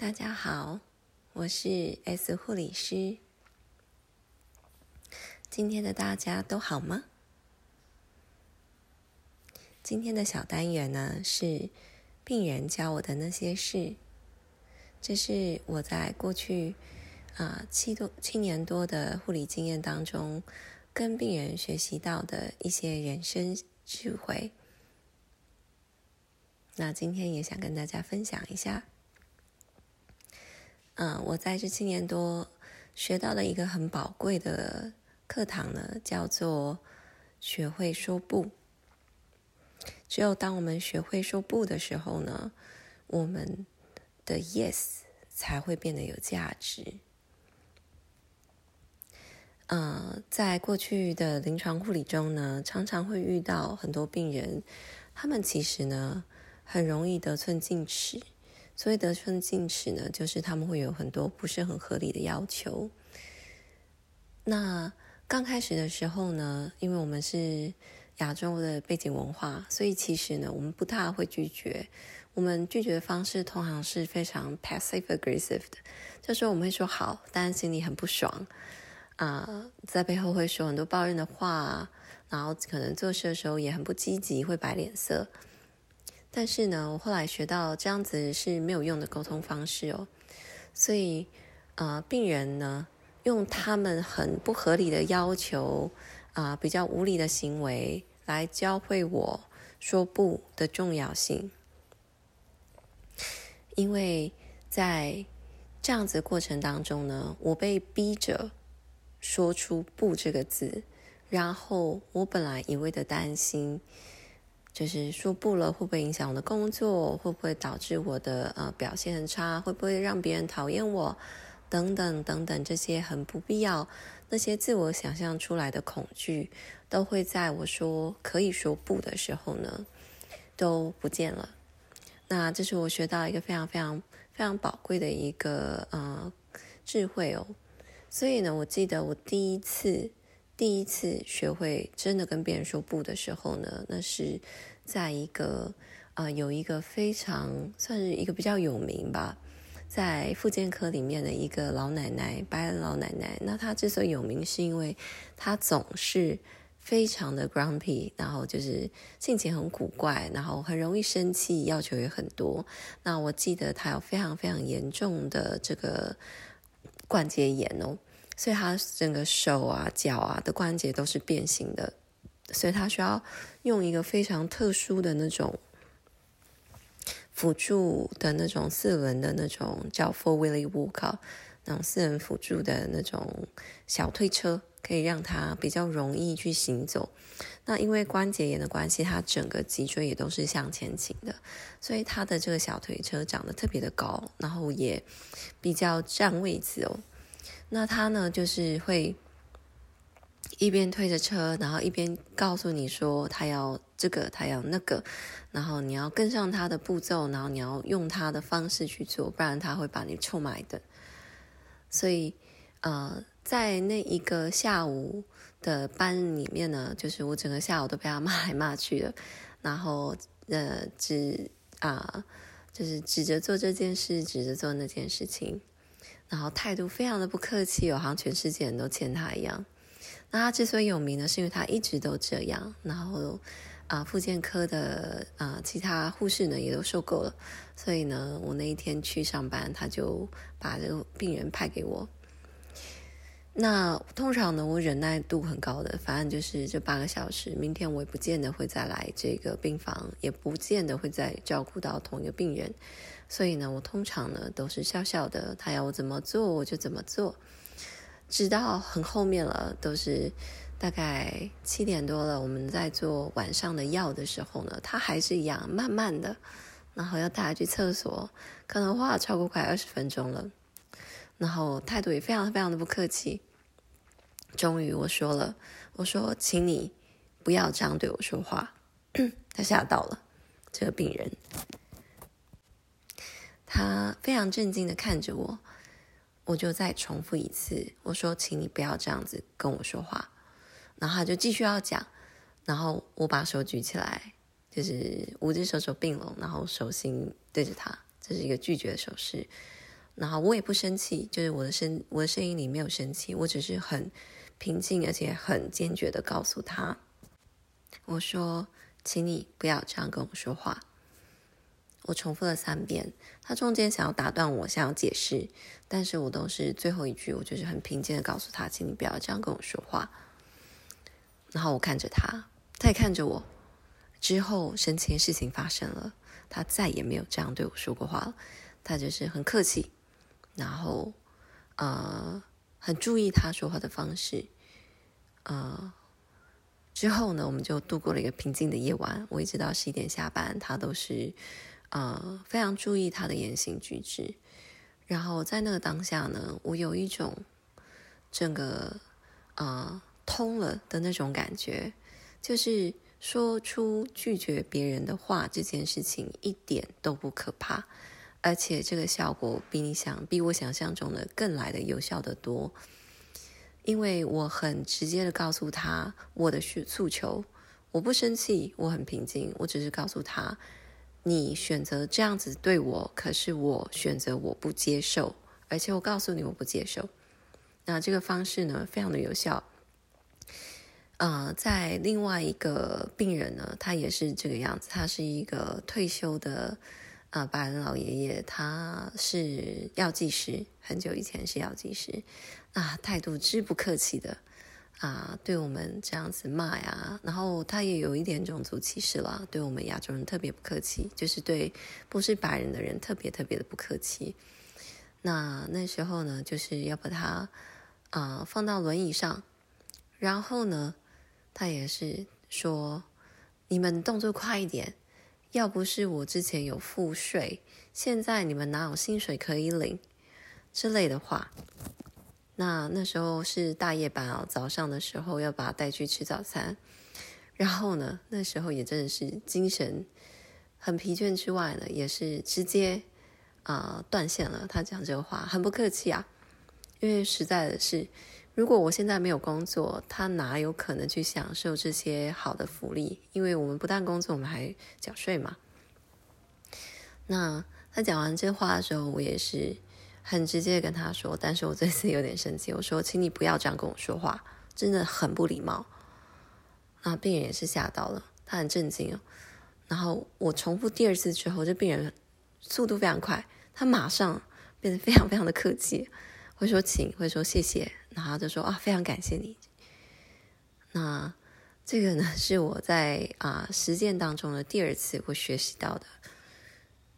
大家好，我是 S 护理师。今天的大家都好吗？今天的小单元呢是病人教我的那些事，这是我在过去啊七多七年多的护理经验当中，跟病人学习到的一些人生智慧。那今天也想跟大家分享一下。嗯，我在这七年多学到了一个很宝贵的课堂呢，叫做学会说不。只有当我们学会说不的时候呢，我们的 yes 才会变得有价值。嗯，在过去的临床护理中呢，常常会遇到很多病人，他们其实呢很容易得寸进尺。所谓得寸进尺呢，就是他们会有很多不是很合理的要求。那刚开始的时候呢，因为我们是亚洲的背景文化，所以其实呢，我们不太会拒绝。我们拒绝的方式通常是非常 passive aggressive 的，就是我们会说好，但心里很不爽啊，在背后会说很多抱怨的话，然后可能做事的时候也很不积极，会摆脸色。但是呢，我后来学到这样子是没有用的沟通方式哦，所以呃，病人呢用他们很不合理的要求啊，比较无理的行为来教会我说不的重要性，因为在这样子过程当中呢，我被逼着说出不这个字，然后我本来一味的担心。就是说不了，会不会影响我的工作？会不会导致我的呃表现很差？会不会让别人讨厌我？等等等等，这些很不必要，那些自我想象出来的恐惧，都会在我说可以说不的时候呢，都不见了。那这是我学到一个非常非常非常宝贵的一个呃智慧哦。所以呢，我记得我第一次。第一次学会真的跟别人说不的时候呢，那是在一个啊，有一个非常算是一个比较有名吧，在复健科里面的一个老奶奶，白人老奶奶。那她之所以有名，是因为她总是非常的 grumpy，然后就是性情很古怪，然后很容易生气，要求也很多。那我记得她有非常非常严重的这个关节炎哦。所以他整个手啊、脚啊的关节都是变形的，所以他需要用一个非常特殊的那种辅助的那种四轮的那种叫 four wheel walker，那种四人辅助的那种小推车，可以让他比较容易去行走。那因为关节炎的关系，他整个脊椎也都是向前倾的，所以他的这个小推车长得特别的高，然后也比较占位置哦。那他呢，就是会一边推着车，然后一边告诉你说他要这个，他要那个，然后你要跟上他的步骤，然后你要用他的方式去做，不然他会把你臭骂的。所以，呃，在那一个下午的班里面呢，就是我整个下午都被他骂来骂去的，然后呃，指啊，就是指着做这件事，指着做那件事情。然后态度非常的不客气，好像全世界人都欠他一样。那他之所以有名呢，是因为他一直都这样。然后啊，妇健科的啊其他护士呢也都受够了，所以呢，我那一天去上班，他就把这个病人派给我。那通常呢，我忍耐度很高的，反正就是这八个小时。明天我也不见得会再来这个病房，也不见得会再照顾到同一个病人。所以呢，我通常呢都是笑笑的，他要我怎么做我就怎么做，直到很后面了，都是大概七点多了，我们在做晚上的药的时候呢，他还是一样慢慢的，然后要带他去厕所，可能花了超过快二十分钟了，然后态度也非常非常的不客气。终于我说了，我说，请你不要这样对我说话，他吓到了这个病人。他非常震惊的看着我，我就再重复一次，我说：“请你不要这样子跟我说话。”然后他就继续要讲，然后我把手举起来，就是五只手手并拢，然后手心对着他，这是一个拒绝的手势。然后我也不生气，就是我的声我的声音里没有生气，我只是很平静而且很坚决的告诉他，我说，请你不要这样跟我说话。我重复了三遍，他中间想要打断我，想要解释，但是我都是最后一句，我就是很平静的告诉他，请你不要这样跟我说话。然后我看着他，他也看着我。之后，神奇的事情发生了，他再也没有这样对我说过话了。他就是很客气，然后呃，很注意他说话的方式。呃，之后呢，我们就度过了一个平静的夜晚。我一直到十一点下班，他都是。呃，非常注意他的言行举止，然后在那个当下呢，我有一种整个呃通了的那种感觉，就是说出拒绝别人的话这件事情一点都不可怕，而且这个效果比你想比我想象中的更来的有效的多，因为我很直接的告诉他我的诉诉求，我不生气，我很平静，我只是告诉他。你选择这样子对我，可是我选择我不接受，而且我告诉你我不接受。那这个方式呢，非常的有效。呃，在另外一个病人呢，他也是这个样子，他是一个退休的呃白人老爷爷，他是药剂师，很久以前是药剂师，啊，态度之不客气的。啊，对我们这样子骂呀，然后他也有一点种族歧视了，对我们亚洲人特别不客气，就是对不是白人的人特别特别的不客气。那那时候呢，就是要把他啊放到轮椅上，然后呢，他也是说：“你们动作快一点，要不是我之前有付税，现在你们哪有薪水可以领？”之类的话。那那时候是大夜班哦，早上的时候要把他带去吃早餐，然后呢，那时候也真的是精神很疲倦之外呢，也是直接啊断线了。他讲这个话很不客气啊，因为实在的是，如果我现在没有工作，他哪有可能去享受这些好的福利？因为我们不但工作，我们还缴税嘛。那他讲完这话的时候，我也是。很直接跟他说，但是我这次有点生气，我说，请你不要这样跟我说话，真的很不礼貌。那病人也是吓到了，他很震惊哦。然后我重复第二次之后，这病人速度非常快，他马上变得非常非常的客气，会说请，会说谢谢，然后就说啊，非常感谢你。那这个呢，是我在啊实践当中的第二次我学习到的，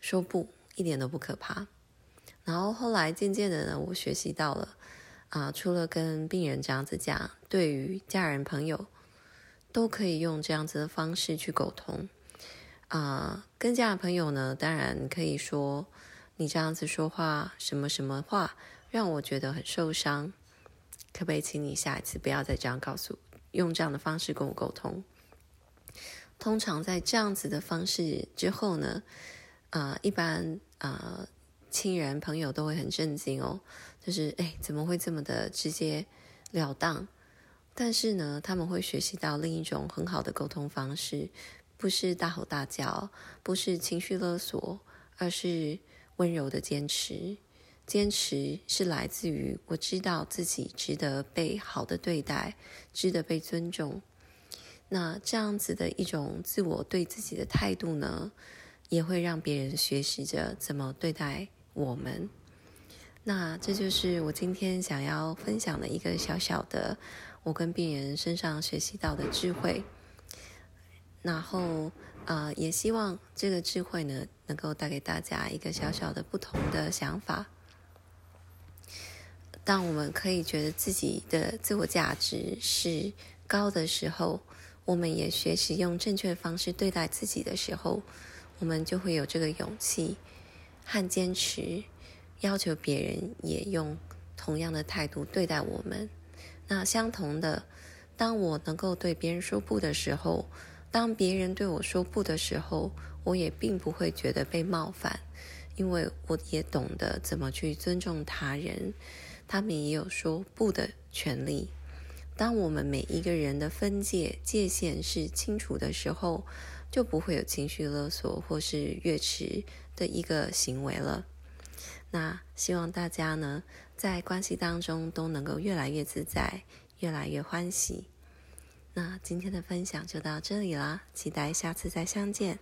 说不一点都不可怕。然后后来渐渐的呢，我学习到了，啊，除了跟病人这样子讲，对于家人朋友，都可以用这样子的方式去沟通。啊，跟家人朋友呢，当然可以说，你这样子说话，什么什么话，让我觉得很受伤，可不可以请你下一次不要再这样告诉，用这样的方式跟我沟通？通常在这样子的方式之后呢，啊，一般啊。亲人朋友都会很震惊哦，就是哎，怎么会这么的直接了当？但是呢，他们会学习到另一种很好的沟通方式，不是大吼大叫，不是情绪勒索，而是温柔的坚持。坚持是来自于我知道自己值得被好的对待，值得被尊重。那这样子的一种自我对自己的态度呢，也会让别人学习着怎么对待。我们，那这就是我今天想要分享的一个小小的我跟病人身上学习到的智慧。然后，呃，也希望这个智慧呢，能够带给大家一个小小的不同的想法。当我们可以觉得自己的自我价值是高的时候，我们也学习用正确的方式对待自己的时候，我们就会有这个勇气。和坚持，要求别人也用同样的态度对待我们。那相同的，当我能够对别人说不的时候，当别人对我说不的时候，我也并不会觉得被冒犯，因为我也懂得怎么去尊重他人，他们也有说不的权利。当我们每一个人的分界界限是清楚的时候，就不会有情绪勒索或是越迟的一个行为了。那希望大家呢，在关系当中都能够越来越自在，越来越欢喜。那今天的分享就到这里啦，期待下次再相见。